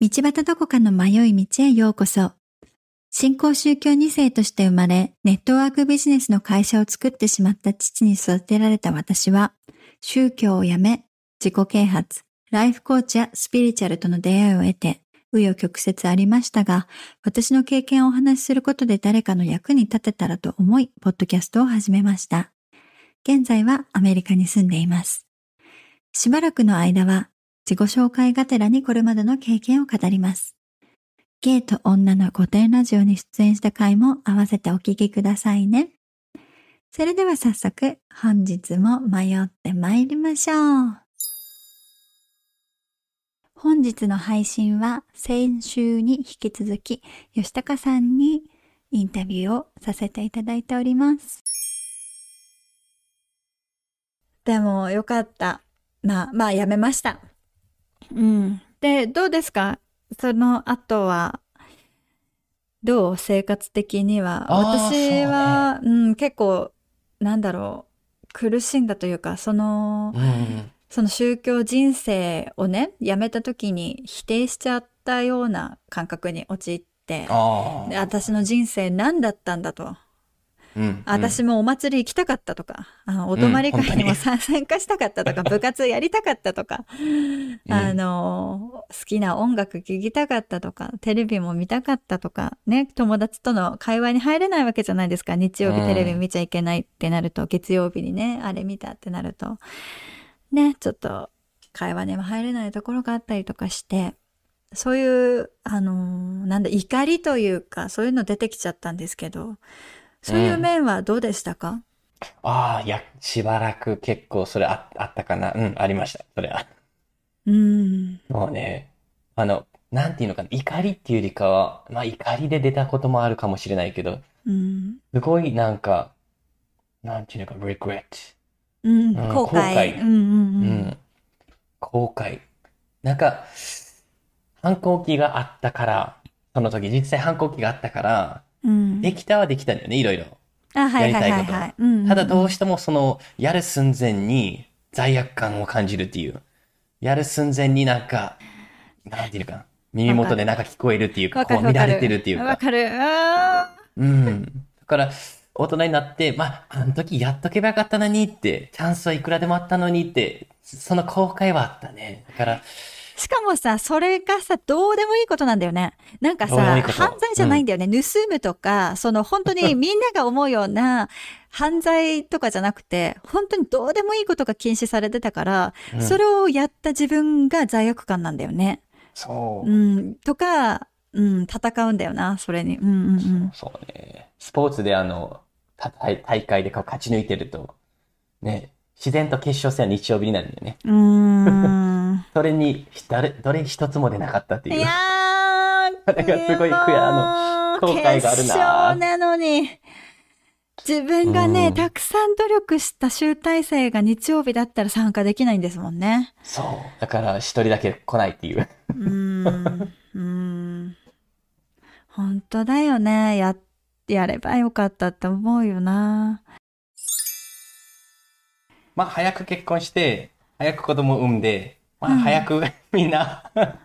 道端どこかの迷い道へようこそ。新興宗教2世として生まれ、ネットワークビジネスの会社を作ってしまった父に育てられた私は、宗教をやめ、自己啓発、ライフコーチやスピリチュアルとの出会いを得て、紆余曲折ありましたが、私の経験をお話しすることで誰かの役に立てたらと思い、ポッドキャストを始めました。現在はアメリカに住んでいます。しばらくの間は自己紹介がてらにこれまでの経験を語ります。ゲイと女の古典ラジオに出演した回も合わせてお聞きくださいね。それでは早速本日も迷って参りましょう。本日の配信は先週に引き続き吉高さんにインタビューをさせていただいております。でもよかった。まあ、まあやめました。うん。で、どうですか？その後は、どう？生活的には？私は、うね、うん、結構、なんだろう、苦しんだというか、その、うん、その宗教人生をね、やめた時に否定しちゃったような感覚に陥って、で私の人生何だったんだと。うん、私もお祭り行きたかったとか、あのお泊まり会にも、うん、参加したかったとか、部活やりたかったとか、あの、好きな音楽聴きたかったとか、テレビも見たかったとか、ね、友達との会話に入れないわけじゃないですか。日曜日テレビ見ちゃいけないってなると、月曜日にね、あれ見たってなると、ね、ちょっと会話にも入れないところがあったりとかして、そういう、あのなんだ、怒りというか、そういうの出てきちゃったんですけど、そういう面はどうでしたか、うん、ああ、いや、しばらく結構それああったかな。うん、ありました。それは。うん。もうね、あの、なんていうのかな、怒りっていうよりかは、まあ怒りで出たこともあるかもしれないけど、うん、すごいなんか、なんていうのか、regret。うん、後悔。後悔。うんうんうん。うん、後悔。なんか、反抗期があったから、その時実際反抗期があったから、うん、できたはできたんだよね、いろいろ。あ、はいはいはい、はい、ただどうしてもその、やる寸前に罪悪感を感じるっていう。やる寸前になんか、なんていうか耳元でなんか聞こえるっていうか、こう乱れてるっていうか。わかる。うん。だから、大人になって、まあ、あの時やっとけばよかったのにって、チャンスはいくらでもあったのにって、その後悔はあったね。だから、しかもさ、それがさ、どうでもいいことなんだよね。なんかさ、いい犯罪じゃないんだよね、うん。盗むとか、その本当にみんなが思うような 犯罪とかじゃなくて、本当にどうでもいいことが禁止されてたから、うん、それをやった自分が罪悪感なんだよね。そう。うん。とか、うん、戦うんだよな、それに。うんうんうん。そうね。スポーツであの、大会で勝ち抜いてると、ね、自然と決勝戦は日曜日になるんだよね。うん。それに、誰、どれ一つも出なかったっていう。いやー、れがすごい悔あの、後悔があるな。なのに、自分がね、たくさん努力した集大成が日曜日だったら参加できないんですもんね。そう。だから一人だけ来ないっていう。うん。うん。本当だよね。や、やればよかったって思うよな。まあ、早く結婚して、早く子供産んで、まあ、早く みんな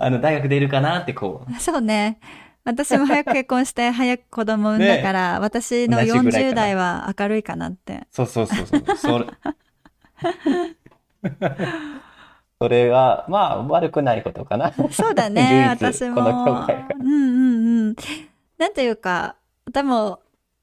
あの、大学出るかなってこう。そうね。私も早く結婚して 早く子供産んだから、ね、私の40代は明るいかなって。そうそうそうそう。それそれは、まあ、悪くないことかな。そうだね、私も。この教会うんうんうん。なんていうか、多分、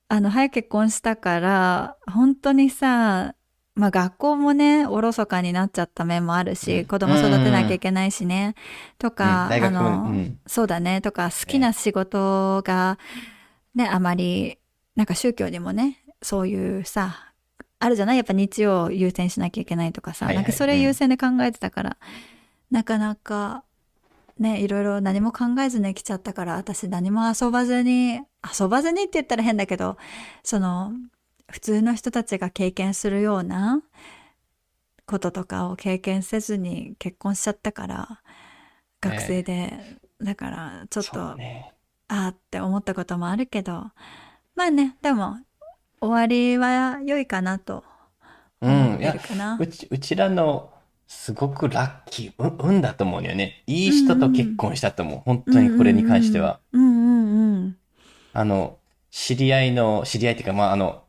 あの、早く結婚したから、本当にさ、まあ学校もね、おろそかになっちゃった面もあるし、うん、子供育てなきゃいけないしね。とか、あの、そうだね。とか、好きな仕事が、ね、あまり、なんか宗教にもね、そういうさ、あるじゃない？やっぱ日曜優先しなきゃいけないとかさ、なんかそれ優先で考えてたから、なかなか、ね、いろいろ何も考えずに来ちゃったから、私何も遊ばずに、遊ばずにって言ったら変だけど、その、普通の人たちが経験するようなこととかを経験せずに結婚しちゃったから学生で、だからちょっと、ね、ああって思ったこともあるけどまあねでも終わりは良いかなと思ってるかな、うん、うちうちらのすごくラッキー、う運だと思うんだよね。いい人と結婚したと思う。本当にこれに関しては。うんうんうん。あの、知り合いの、知り合いっていうか、まあ、あの、あ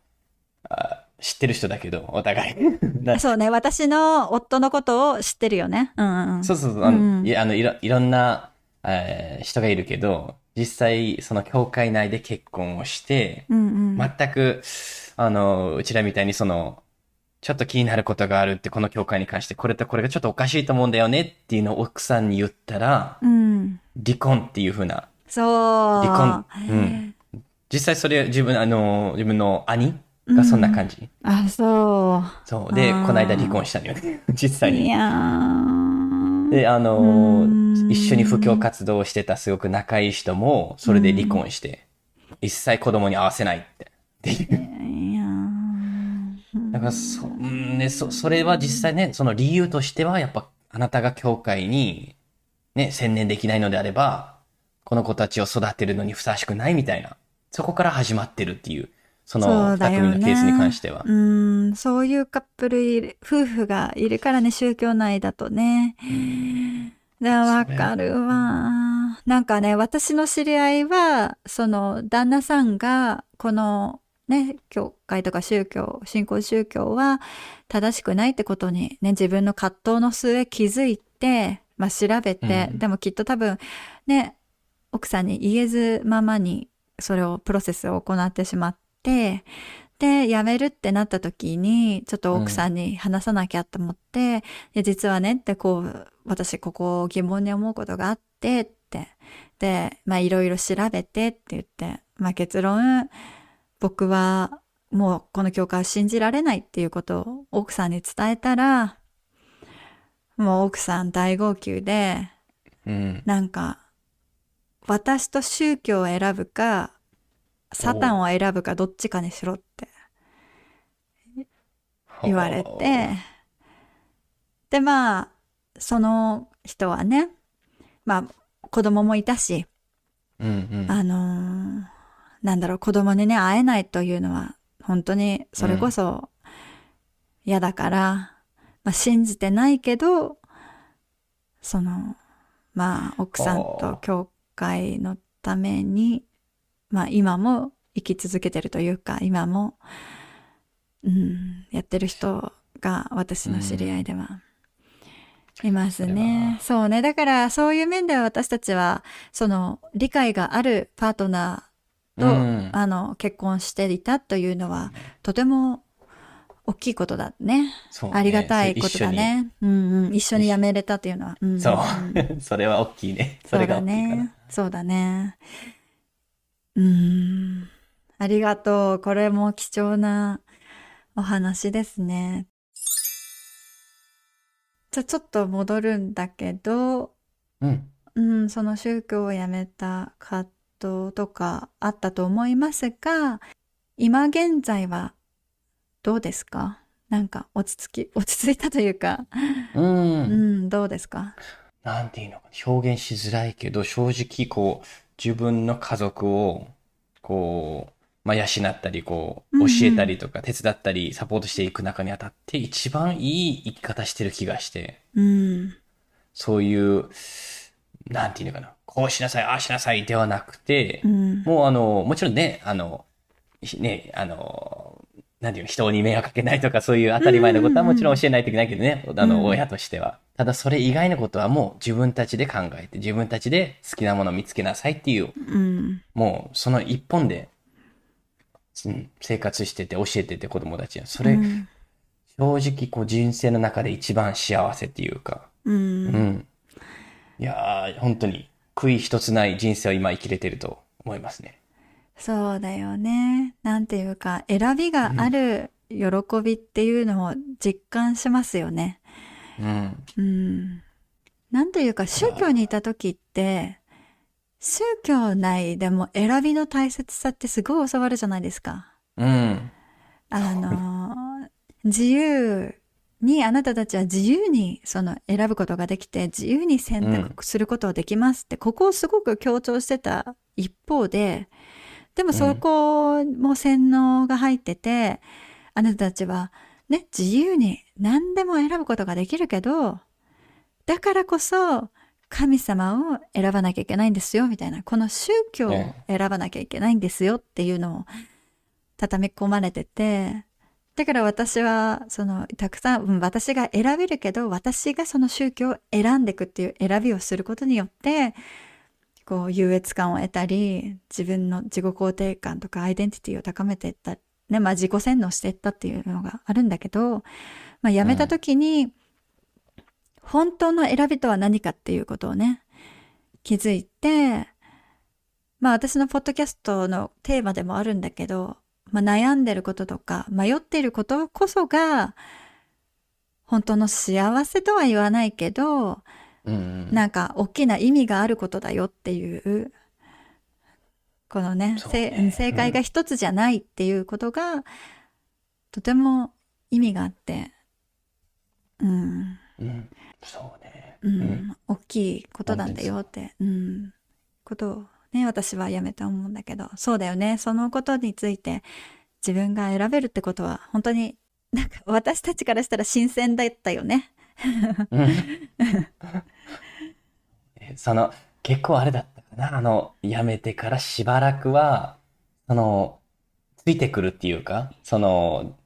知ってる人だけど、お互い。なそうね。私の夫のことを知ってるよね。うんうん。そうそうそう。あの、うんいやあのいろ、いろんな、えー人がいるけど、実際、その教会内で結婚をして、うんうん。全く、あの、うちらみたいにその、ちょっと気になることがあるって、この教会に関して、これとこれがちょっとおかしいと思うんだよねっていうのを奥さんに言ったら、うん。離婚っていう風な、そう。離婚。うん。実際それ自分、あの、自分の兄がそんな感じ。あ、そそう。で、この間離婚したのよね。実う。際に。いやー。で、あのうん一緒に布教活動をしてたすごく仲いい人も、それで離婚して、一切子供に会わせないって。っていう。いやーだからそ、うんね、そ、それは実際ね、その理由としては、やっぱ、あなたが教会に、ね、専念できないのであれば、この子たちを育てるのにふさわしくないみたいな、そこから始まってるっていう、そその二うだよね組のケースに関しては。うん、そういうカップルいる、夫婦がいるからね、宗教内だとね。で、わかるわ。なんかね、私の知り合いは、その、旦那さんが、この、ね、教会とか宗教、信仰宗教は正しくないってことにね、自分の葛藤の末気づいて、まあ調べて、うんでもきっと多分、ね、奥さんに言えずままに、それを、プロセスを行ってしまって、で、辞めるってなった時に、ちょっと奥さんに話さなきゃと思って、で実はねってこう、私ここ疑問に思うことがあってって、で、まあいろいろ調べてって言って、まあ結論、僕はもうこの教会を信じられないっていうことを奥さんに伝えたら、もう奥さん大号泣で、うん。なんか、私と宗教を選ぶか、サタンを選ぶかどっちかにしろって言われて、で、まあ、その人はね、まあ、子供もいたし、うんうん。あのーなんだろう、子供にね、会えないというのは、本当にそれこそ嫌だから、まあ、信じてないけど、その、まあ、奥さんと教会のために、まあ、今も生き続けてるというか、今も、うん、やってる人が私の知り合いでは、いますねは。そうね。だから、そういう面では私たちは、その、理解があるパートナーと、うんあの、結婚していたというのは、とても大きいことだね。そうねありがたいことだね。うんうん。一緒に辞めれたというのは。うんうん、そう。それは大きいね。それが大きいかな。ね。そうだね。うーん。ありがとう。これも貴重なお話ですね。じゃあちょっと戻るんだけど、うん。うん、その宗教を辞めた葛藤とかあったと思いますが、今現在はどうですか？なんか落ち着き、落ち着いたというか、うんうん、どうですか？なんていうのかな表現しづらいけど、正直こう、自分の家族を、こう、まあ、養ったり、こう、教えたりとか、手伝ったり、サポートしていく中にあたって、一番いい生き方してる気がして、うん、そういう、なんていうのかな、こうしなさい、ああしなさいではなくてう、ん、もうあの、もちろんね、あの、ひね、あの、なんていうの、人に迷惑かけないとか、そういう当たり前のことはもちろん教えないといけないけどね、あうん。の、親としては。ただ、それ以外のことはもう自分たちで考えて、自分たちで好きなものを見つけなさいっていう、うん、もうその一本で、うん、生活してて教えてて子供たちは。それ、うん正直こう人生の中で一番幸せっていうか、う、うんん。いやー、本当に悔い一つない人生を今生きれてると思いますね。そうだよね。なんていうか、選びがある喜びっていうのを実感しますよね。うん。うん。なんていうか、宗教にいた時って、宗教内でも選びの大切さってすごい教わるじゃないですか。うん。あのー、自由に、あなたたちは自由にその選ぶことができて、自由に選択することができますって、ここをすごく強調してた一方で、でもそこも洗脳が入ってて、あなたたちはね、自由に何でも選ぶことができるけど、だからこそ神様を選ばなきゃいけないんですよ、みたいな。この宗教を選ばなきゃいけないんですよっていうのを畳み込まれてて、だから私は、その、たくさん、うん私が選べるけど、私がその宗教を選んでいくっていう選びをすることによって、こう、優越感を得たり、自分の自己肯定感とかアイデンティティを高めていった、ね、まあ自己洗脳していったっていうのがあるんだけど、まあ辞めた時に、本当の選びとは何かっていうことをね、気づいて、まあ私のポッドキャストのテーマでもあるんだけど、まあ悩んでることとか迷っていることこそが、本当の幸せとは言わないけど、うんうん。なんか大きな意味があることだよっていう、このね、ね。正解が一つじゃないっていうことが、とても意味があって、うん、うん。そうね。うん、うん。大きいことなんだよって、うん、ことをね、私はやめて思うんだけど、そうだよね、そのことについて自分が選べるってことは、本当になんか私たちからしたら新鮮だったよね。うん。えその、結構あれだったかな。あの、辞めてからしばらくは、その、ついてくるっていうか、その、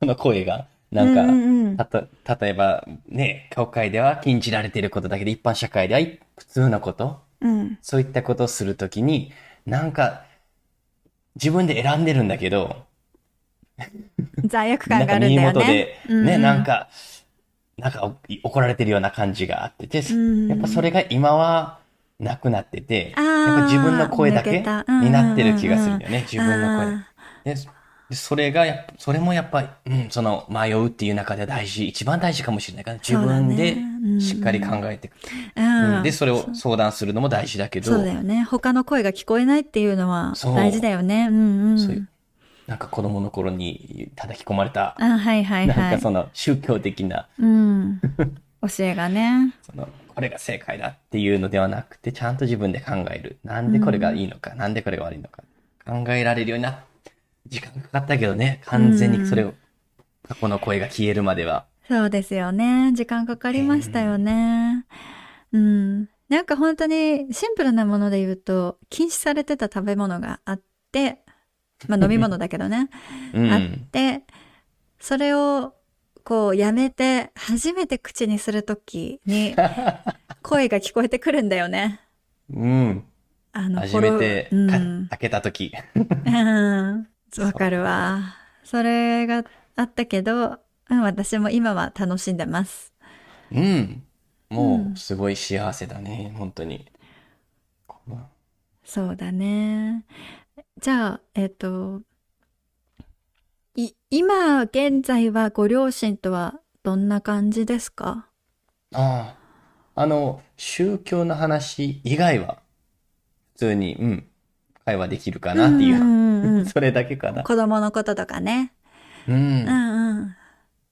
その声が、なんか、うんうんうん。たと、例えば、ね、教会では禁じられていることだけど、一般社会では普通のこと、うん、そういったことをするときに、なんか、自分で選んでるんだけど、罪悪なんか耳感があるんだよね。元で。、ね、ううなんか、なんかお怒られてるような感じがあってて、うんやっぱそれが今はなくなってて、やっぱ自分の声だけになってる気がするよね、自分の声。でそれがそれもやっぱり、うん、その迷うっていう中で大事、一番大事かもしれないから、自分でしっかり考えてで、それを相談するのも大事だけど、そうだよね。他の声が聞こえないっていうのは大事だよね。うんうん。そういうなんか子供の頃に叩き込まれた、あ、はいはいなんはい。かその宗教的な、うん。教えがね。その、これが正解だっていうのではなくて、ちゃんと自分で考える。なんでこれがいいのか、なんでこれが悪いのか。考えられるようにな時間かかったけどね、完全にそれを、過去の声が消えるまでは。そうですよね。時間かかりましたよね。うん。なんか本当にシンプルなもので言うと、禁止されてた食べ物があって、まあ飲み物だけどね。うん。あって、それをこうやめて初めて口にするときに 声が聞こえてくるんだよね。うん。あの、初めてフォロかー開けた時。うん。わかるわ。それがあったけど、うん、私も今は楽しんでます。うん。もう、すごい幸せだね、本当に。そうだね。じゃあ、えっと、い、今現在はご両親とはどんな感じですか？ああ。あの、宗教の話以外は、普通に、うん、会話できるかなっていう。んうんうん それだけかな。子供のこととかね。うんう。んうん。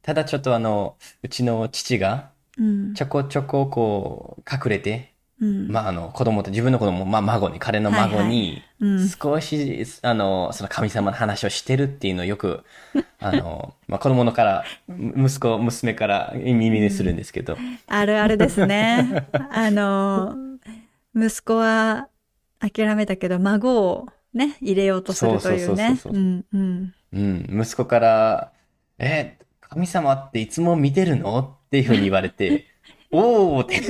ただちょっとあの、うちの父が、うん。ちょこちょここう、隠れて、うん。まああの、子供と自分の子供、まあ孫に、彼の孫に、うん。少し、あの、その神様の話をしてるっていうのをよく、あの、まあ子供のから、む息子、娘から耳にするんですけど、あるあるですね。あの、息子は諦めたけど、孫をね、入れようとするというね。そうそうそうそううんうん。うん、息子から、え、神様っていつも見てるの？っていうふうに言われて、おーって。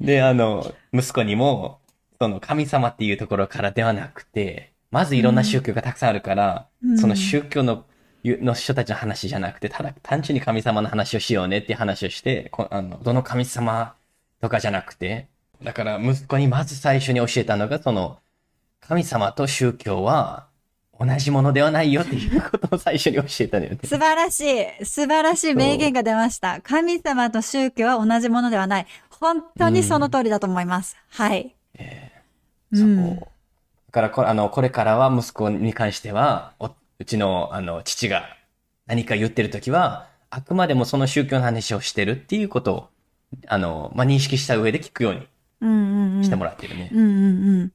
で、あの、息子にも、その神様っていうところからではなくて、まずいろんな宗教がたくさんあるから、うんその宗教の、の人たちの話じゃなくて、ただ単純に神様の話をしようねっていう話をして、こあのどの神様とかじゃなくて、だから息子にまず最初に教えたのが、その、神様と宗教は同じものではないよっていうことを最初に教えたのよね。素晴らしい。素晴らしい名言が出ました。神様と宗教は同じものではない。本当にその通りだと思います。はい。そううんだからこ、あの、これからは息子に関しては、おうちの、あの、父が何か言ってるときは、あくまでもその宗教の話をしてるっていうことを、あの、まあ、認識した上で聞くようにうんうんうん。してもらってるね。うんうんうん。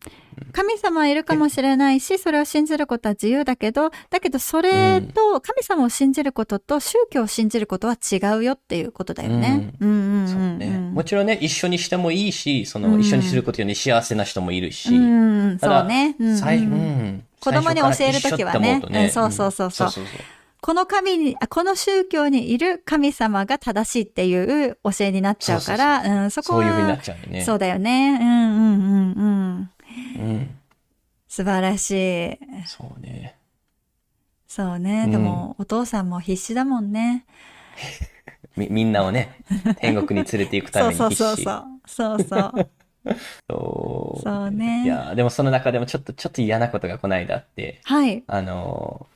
神様はいるかもしれないし、それを信じることは自由だけど、だけどそれと、神様を信じることと宗教を信じることは違うよっていうことだよね。うんうんうんそううん。ね。もちろんね、一緒にしてもいいし、その、うん一緒にすることに幸せな人もいるし。うん、そうね。うん子供に教えるときはねそうそうそうそうこの神に、あこの宗教にいる神様が正しいっていう教えになっちゃうから、うん、そこは。そういう風になっちゃうよね。そうだよね。うんうんうんうん。うん。素晴らしい。そうね。そうね。うんでも、お父さんも必死だもんね。み、みんなをね、天国に連れて行くために必死。そうそうそう。そうそう。そうそうねいや、でもその中でもちょっと、ちょっと嫌なことがこの間あって、はい。あの、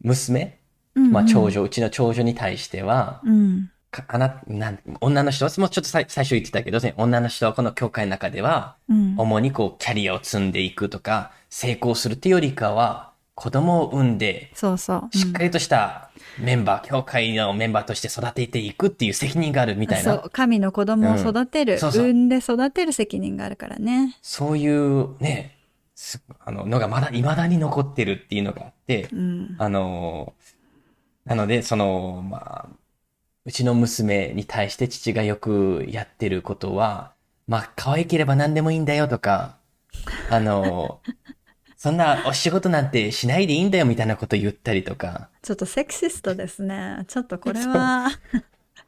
娘、うんうんまあ長女、うちの長女に対しては、うん。かあな、なん、女の人は、もうちょっと最初言ってたけどね、女の人はこの教会の中では、うん。主にこう、キャリアを積んでいくとか、成功するっていうよりかは、子供を産んで、そうそう。しっかりとしたメンバー、教会のメンバーとして育てていくっていう責任があるみたいな、そう、神の子供を育てる、うんそうそう産んで育てる責任があるからね。そういうね、すあの、のがまだ未だに残ってるっていうのがあって、うん。あの、なので、その、まあ、うちの娘に対して父がよくやってることは、まあ、可愛ければ何でもいいんだよとか、あの、そんなお仕事なんてしないでいいんだよみたいなこと言ったりとか、ちょっとセクシストですね。ちょっとこれは、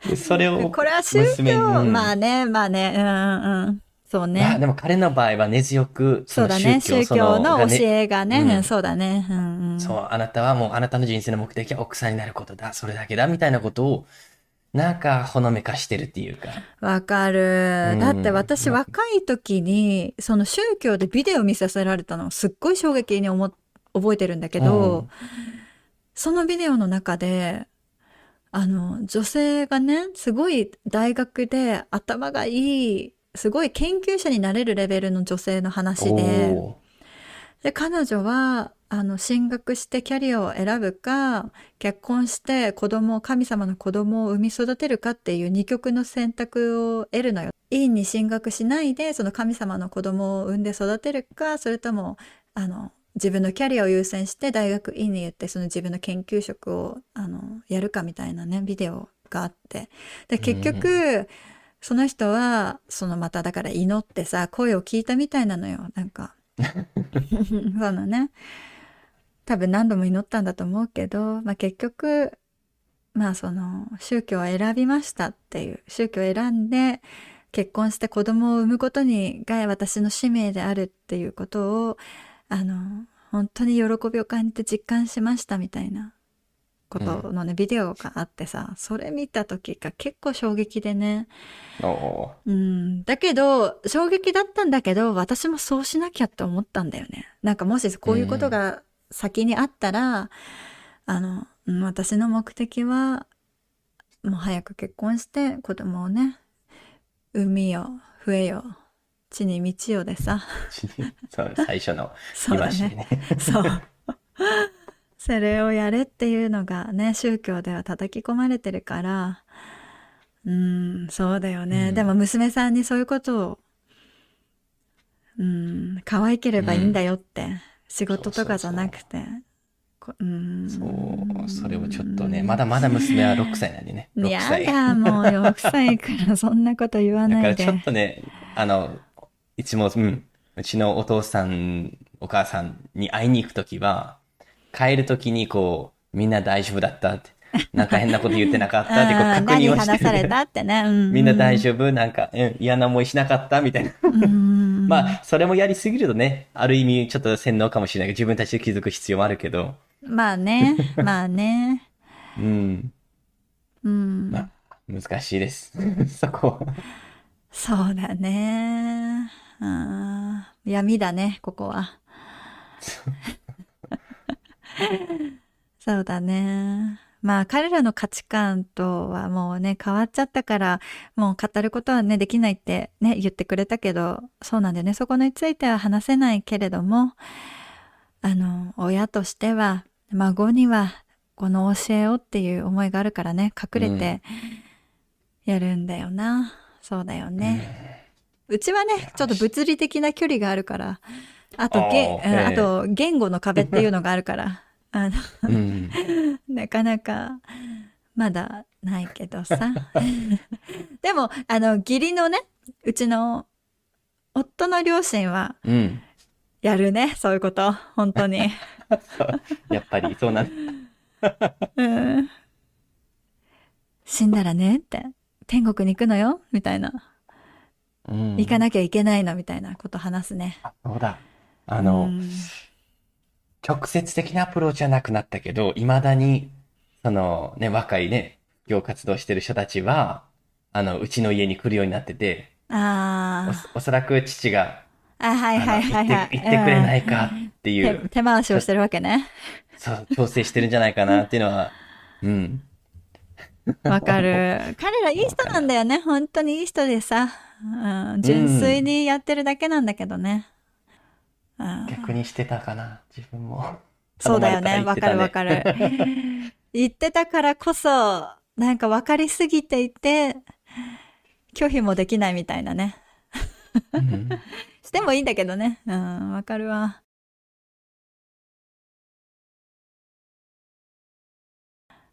でそれをこれは宗教、うん。まあね、まあね、うんうんうん。そうまあね。でも彼の場合は根強く、そうだね。宗そ教のがね教えがね、うんうんそうだね。うんうん。そう、あなたはもうあなたの人生の目的は奥さんになることだ、それだけだ、みたいなことを、なんかほのめかしてるっていうか。わかるう。んだって私若い時に、その宗教でビデオ見させられたのすっごい衝撃に思っ覚えてるんだけど、うんそのビデオの中で、あの、女性がね、すごい大学で頭がいい、すごい研究者になれるレベルの女性の話で、おで、彼女は、あの、進学してキャリアを選ぶか、結婚して子供を、神様の子供を産み育てるかっていう二極の選択を得るのよ。院に進学しないで、その神様の子供を産んで育てるか、それとも、あの、自分のキャリアを優先して大学院に行って、その自分の研究職を、あの、やるかみたいなね、ビデオがあって。で、結局、その人は、そのまただから祈ってさ、声を聞いたみたいなのよ。なんか、そのね。多分何度も祈ったんだと思うけど、まあ結局、まあその宗教を選びましたっていう、宗教を選んで結婚して子供を産むことにが私の使命であるっていうことを、あの、本当に喜びを感じて実感しましたみたいなことのね、ビデオがあってさ、それ見た時が結構衝撃でね、うん。だけど、衝撃だったんだけど、私もそうしなきゃって思ったんだよね。なんかもしこういうことが先にあったら、あの、うん私の目的は、もう早く結婚して子供をね、海よ、笛よ、地に道よでさ。そう最初の そうだ言いまし。ね。そう。それをやれっていうのがね、宗教では叩き込まれてるから、うん、そうだよね。うんでも娘さんにそういうことを、うん、可愛ければいいんだよって、仕事とかじゃなくて、こうん。そう、それをちょっとね、まだまだ娘は6歳なんでね。6や歳。だ、もう6歳からそんなこと言わだからちょっないで。とね、あの、いつも、うん、うちのお父さん、お母さんに会いに行くときは、帰るときにこう、みんな大丈夫だったって、なんか変なこと言ってなかったってこう うん確認を何話されして、たってね。うんみんな大丈夫？なんか、うん、嫌な思いしなかった？みたいな。うん まあ、それもやりすぎるとね、ある意味ちょっと洗脳かもしれないけど、自分たちで気づく必要もあるけど、まあね、まあね。うん、うん。まあ、難しいです。そこ。そうだね。うん闇だね、ここは。そうだね。まあ彼らの価値観とはもうね、変わっちゃったから、もう語ることはね、できないってね、言ってくれたけど、そうなんだよね。そこについては話せないけれども、あの、親としては、孫にはこの教えをっていう思いがあるからね、隠れてやるんだよな。そうだよね。うちはね、ちょっと物理的な距離があるから、あと、げああと言語の壁っていうのがあるから、あの、うん。なかなか、まだないけどさ。でも、あの、義理のね、うちの夫の両親は、うん。やるね、そういうこと。本当に。やっぱりそうなんうん。死んだらねって、天国に行くのよみたいな。うん。行かなきゃいけないのみたいなこと話すね。あそうだ。あの、うん直接的なアプローチはなくなったけど、未だに、そのね、若いね、業活動してる人たちは、あの、うちの家に来るようになってて、あおおそらく父が、あ。あ、はいはいはいはい。あの行って、くれないかっていうんう、手手回しをしてるわけね。そう、調整してるんじゃないかなっていうのは、うん。わかる。彼らいい人なんだよね。本当にいい人でさ。うん、純粋にやってるだけなんだけどね。うん逆にしてたかな、自分も。そうだよね。わかるわる。かる。言ってたからこそ、なんか分かりすぎていて、拒否もできないみたいなね。うんしてもいいんだけどね。うん、わかるわ。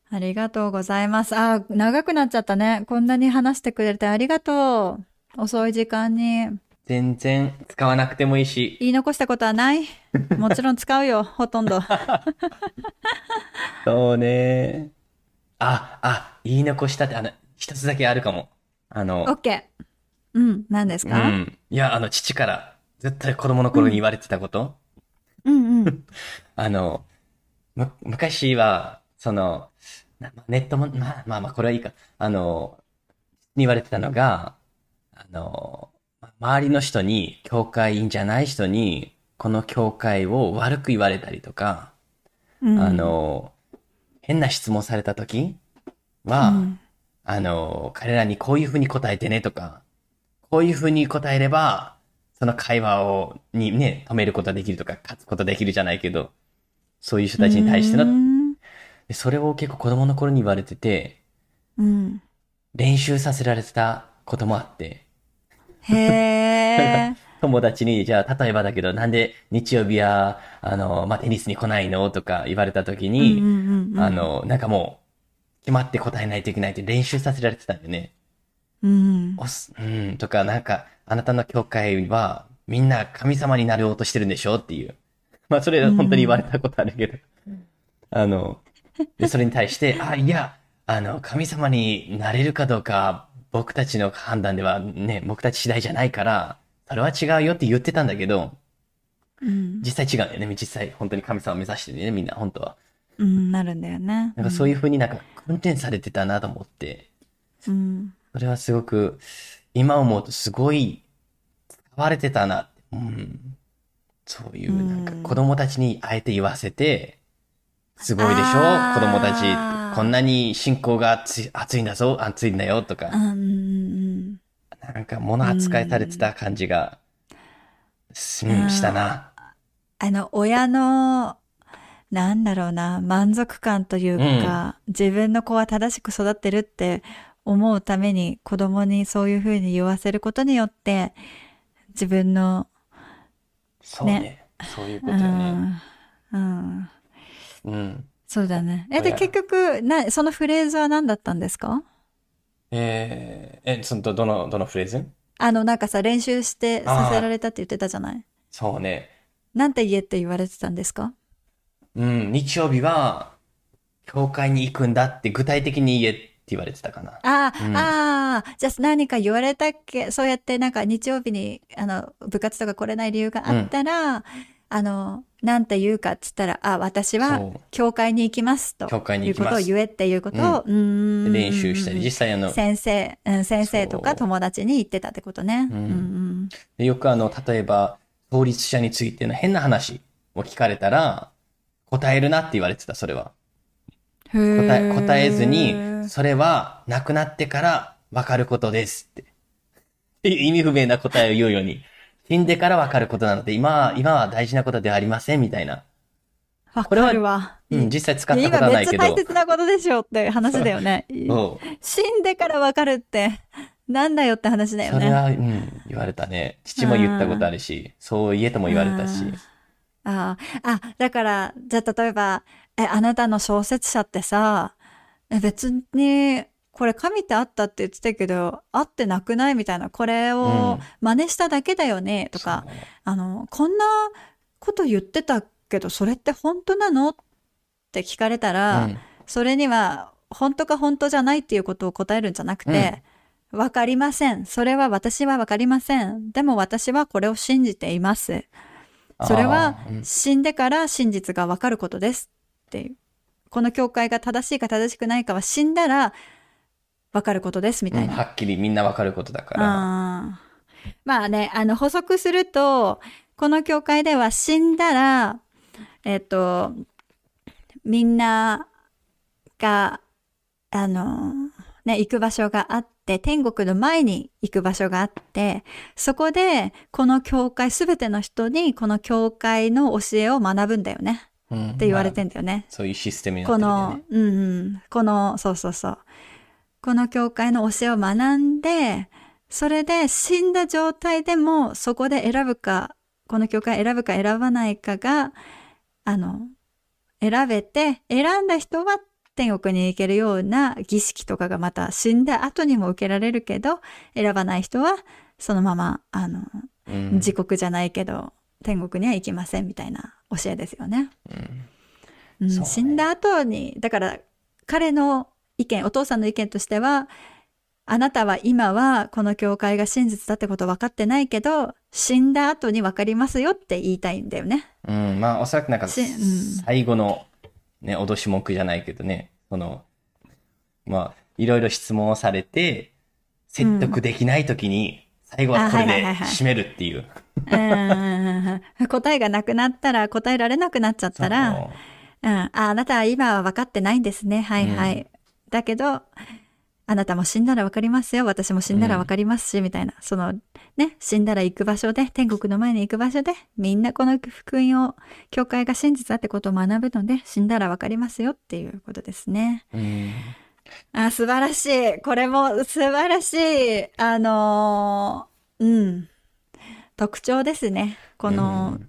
ありがとうございます。あ、長くなっちゃったね。こんなに話してくれてありがとう。遅い時間に。全然使わなくてもいいし、言い残したことはない？もちろん使うよ、ほとんど。そうね。あ、あ、言い残したって、あの、一つだけあるかも。あの、OK。うん、何ですか、うん。いや、あの、父から、絶対子供の頃に言われてたこと。うん、うん。あの、む、昔は、その、なネットも、まあまあまあ、これはいいか。あの、に言われてたのが、あの、周りの人に、教会員じゃない人に、この教会を悪く言われたりとか、うん。あ、の、変な質問された時は、うん。あの、彼らにこういうふうに答えてねとか、こういうふうに答えれば、その会話を、にね、止めることができるとか、勝つことできるじゃないけど、そういう人たちに対しての、うん。でそれを結構子供の頃に言われてて、うん。練習させられてたこともあって、へえ。友達に、じゃあ、例えばだけど、なんで日曜日は、あの、まあ、テニスに来ないの？とか言われた時に、うんうんうんあ、の、なんかもう、決まって答えないといけないって練習させられてたんよね。うん。おす、うん、とか、なんか、あなたの教会は、みんな神様になろうとしてるんでしょ？っていう。まあ、それ本当に言われたことあるけど。あの、で、それに対して、あ、いや、あの、神様になれるかどうか、僕たちの判断ではね、僕たち次第じゃないから、それは違うよって言ってたんだけど、うん。実際違うんだよね。実際、本当に神様を目指してるね、みんな、本当は。うん、なるんだよね。なんかそういう風になんか訓練されてたなと思って、うん。それはすごく、今思うとすごい使われてたなって。うん。そういう、なんかうん子供たちにあえて言わせて、すごいでしょ？子供たち。こんなに信仰が熱い熱いんだぞ、熱いんだよとか、うんうんなんか物扱いされてた感じが、すうん、したな。あの、親の、なんだろうな、満足感というか、自分の子は正しく育ってるって思うために子供にそういうふうに言わせることによって、自分の、そうね。ねそういうことうよね。ん、うん、うん。そうだね。え、で、親結局、な、そのフレーズは何だったんですか？えー、え、その、どどの、どのフレーズ？あの、なんかさ、練習してさせられたって言ってたじゃない？そうね。なんて言えって言われてたんですか？うん、日曜日は、教会に行くんだって具体的に言えって言われてたかな。ああ、うん。ああ、じゃあ何か言われたっけ？そうやってなんか日曜日に、あの、部活とか来れない理由があったら、あの、なんて言うかっつったら、あ、私は教会に行きますと。教会にいうことを行きます。言えっていうことを、うーん。練習したり、実際あの、先生、うん、先生とか友達に言ってたってことね。うんうんでよくあの、例えば、法律者についての変な話を聞かれたら、答えるなって言われてた、それは。うん。答え、答えずに、それは亡くなってから分かることですって。意味不明な答えを言うように。死んでから分かることなので、今は、今は大事なことではありません、みたいな。わこれはかるわ。うん、実際使ったことはないけど。今めっちゃ大切なことでしょって話だよね。死んでからわかるって、なんだよって話だよね。それは、うん。言われたね。父も言ったことあるし、そう言えとも言われたし。ああ、あ、だから、じゃあ例えば、え、あなたの小説者ってさ、え別に、これ神ってあったって言ってたけど、あってなくないみたいな、これを真似しただけだよね、とか、あの、こんなこと言ってたけど、それって本当なの？って聞かれたら、うん。それには、本当か本当じゃないっていうことを答えるんじゃなくて、わ、かりません。それは私はわかりません。でも私はこれを信じています。それは死んでから真実がわかることですっていう。この教会が正しいか正しくないかは死んだらわかることですみたいな。うんはっきりみんなわかることだから。あーまあね、あの補足すると、この教会では死んだら、えっと、みんなが、あの、ね、行く場所があって、天国の前に行く場所があって、そこで、この教会、すべての人に、この教会の教えを学ぶんだよね。うんって言われてまあんだよね。そういうシステムになってこるね。、のうんうん、この、そうそうそう。この教会の教えを学んで、それで死んだ状態でもそこで選ぶか、この教会選ぶか選ばないかが、あの、選べて、選んだ人は天国に行けるような儀式とかがまた死んだ後にも受けられるけど、選ばない人はそのまま、あの、うん。地獄じゃないけど、天国には行きませんみたいな教えですよね。うんそうね。死んだ後に、だから彼の意見、お父さんの意見としては、あなたは今はこの教会が真実だってこと分かってないけど、死んだ後に分かりますよって言いたいんだよね。うん、まあおそらくなんかしうん最後のね、脅し文句じゃないけどね、その、まあ、いろいろ質問をされて、説得できないときに、最後はこれで締めるっていう。うん答えがなくなったら、答えられなくなっちゃったら、そううん、ああなたは今は分かってないんですね。はいはい。だけど、あなたも死んだら分かりますよ。私も死んだら分かりますし、みたいな。その、ね、死んだら行く場所で、天国の前に行く場所で、みんなこの福音を、教会が真実だってことを学ぶので、死んだら分かりますよっていうことですね。うんあ、素晴らしい。これも素晴らしい。あのーうん。特徴ですね。この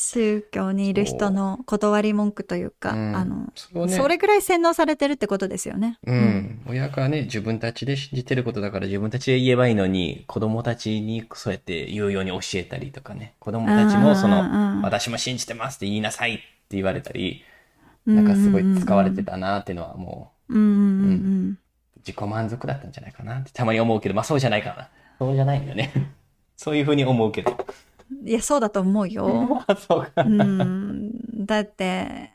宗教にいる人の断り文句というか、うんあの、そうねそれぐらい洗脳されてるってことですよね。うん。親がね、自分たちで信じてることだから自分たちで言えばいいのに、子供たちにそうやって言うように教えたりとかね。子供たちもそうんうんうんの、私も信じてますって言いなさいって言われたり、なんかすごい使われてたなっていうのはもうんうんうんう自己満足だったんじゃないかなってたまに思うけど、まあそうじゃないかな。そうじゃないんだよね。そういうふうに思うけど。うん。いや、そうだと思うよ。うん。だって、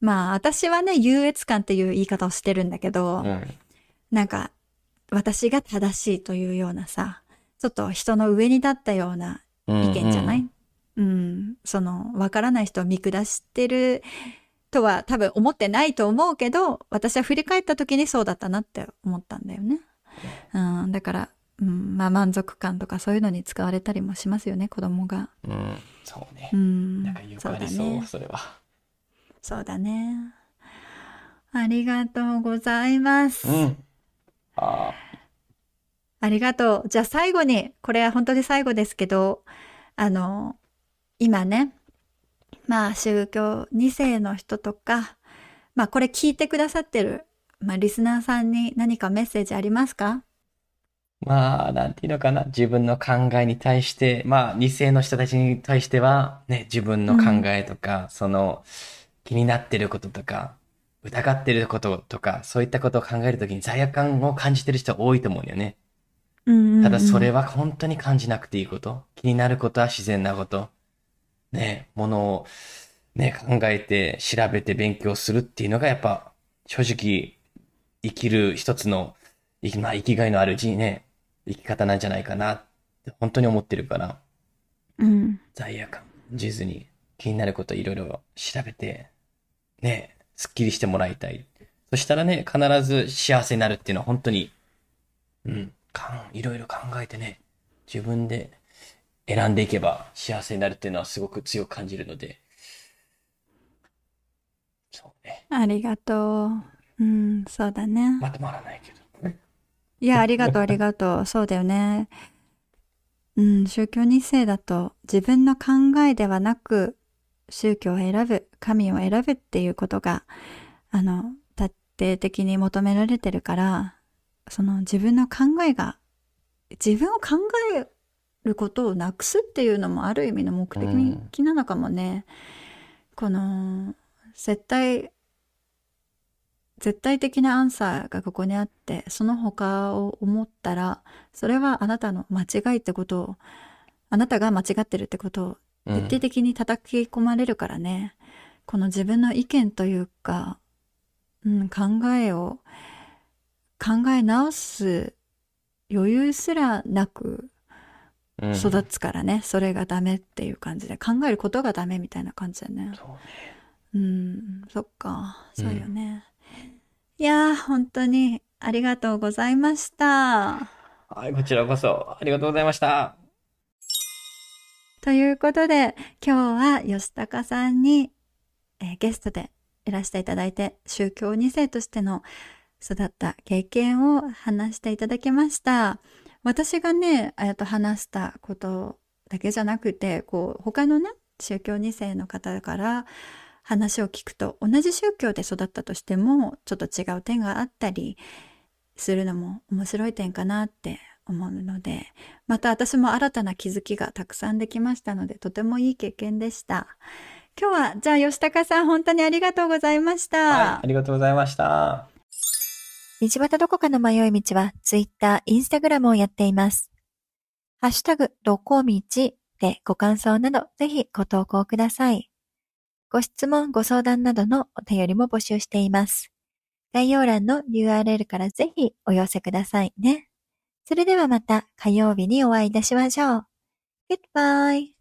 まあ、私はね、優越感っていう言い方をしてるんだけど、うん。なんか、私が正しいというようなさ、ちょっと人の上に立ったような意見じゃない、うん、その、わからない人を見下してるとは多分思ってないと思うけど、私は振り返った時にそうだったなって思ったんだよね。うん、だから、うん、まあ満足感とかそういうのに使われたりもしますよね、子供が。うん。そうねう。ん。なんかよくありそう、だね。それは。そうだね。ありがとうございます。うん。あありがとう。じゃあ最後に、これは本当に最後ですけど、あの、今ね、まあ宗教2世の人とか、まあこれ聞いてくださってる、まあリスナーさんに何かメッセージありますか？まあ、なんていうのかな。自分の考えに対して、まあ、二世の人たちに対しては、ね、自分の考えとか、その、気になってることとか、疑ってることとか、そういったことを考えるときに罪悪感を感じてる人多いと思うんだよね。うんただそれは、は本当に感じなくていいこと。気になることは自然なこと。ね、ものを、ね、考えて、調べて勉強するっていうのがやっぱ、正直、生きる一つの、いまあ、生きがいのある人ね、生き方なんじゃないかなって本当に思ってるから、うん。罪悪感じずに気になることいろいろ調べて、ね、すっきりしてもらいたい。そしたらね、必ず幸せになるっていうのは本当に、うん、かん、いろいろ考えてね、自分で選んでいけば幸せになるっていうのはすごく強く感じるので、そうね。ありがとう。うん、そうだね。まとまらないけど。いや、ありがとう、ありがとう。そうだよね。うん、宗教2世だと自分の考えではなく宗教を選ぶ、神を選ぶっていうことが、あの、徹底的に求められてるから、その自分の考えが、自分を考えることをなくすっていうのもある意味の目的なのかもね。うん、この、絶対、絶対的なアンサーがここにあって、その他を思ったら、それはあなたの間違いってことを、あなたが間違ってるってことを徹底的に叩き込まれるからね、うん、この自分の意見というか、うん、考えを考え直す余裕すらなく育つからね、うん、それがダメっていう感じで。考えることがダメみたいな感じだね。そうね。うん、そっか、そうよね。うん、いやー、本当にありがとうございました。はい、こちらこそありがとうございました。ということで、今日は吉高さんに、えー、ゲストでいらしていただいて、宗教2世としての育った経験を話していただきました。私がね、えっと話したことだけじゃなくて、こう、他のね、宗教2世の方から話を聞くと、同じ宗教で育ったとしても、ちょっと違う点があったりするのも面白い点かなって思うので、また私も新たな気づきがたくさんできましたので、とてもいい経験でした。今日は、じゃあ吉高さん、本当にありがとうございました。はい、ありがとうございました。道端どこかの迷い道は、ツイッター、インスタグラムをやっています。ハッシュタグ、どこ道でご感想など、ぜひご投稿ください。ご質問、ご相談などのお便りも募集しています。概要欄の URL からぜひお寄せくださいね。それではまた火曜日にお会いいたしましょう。Goodbye!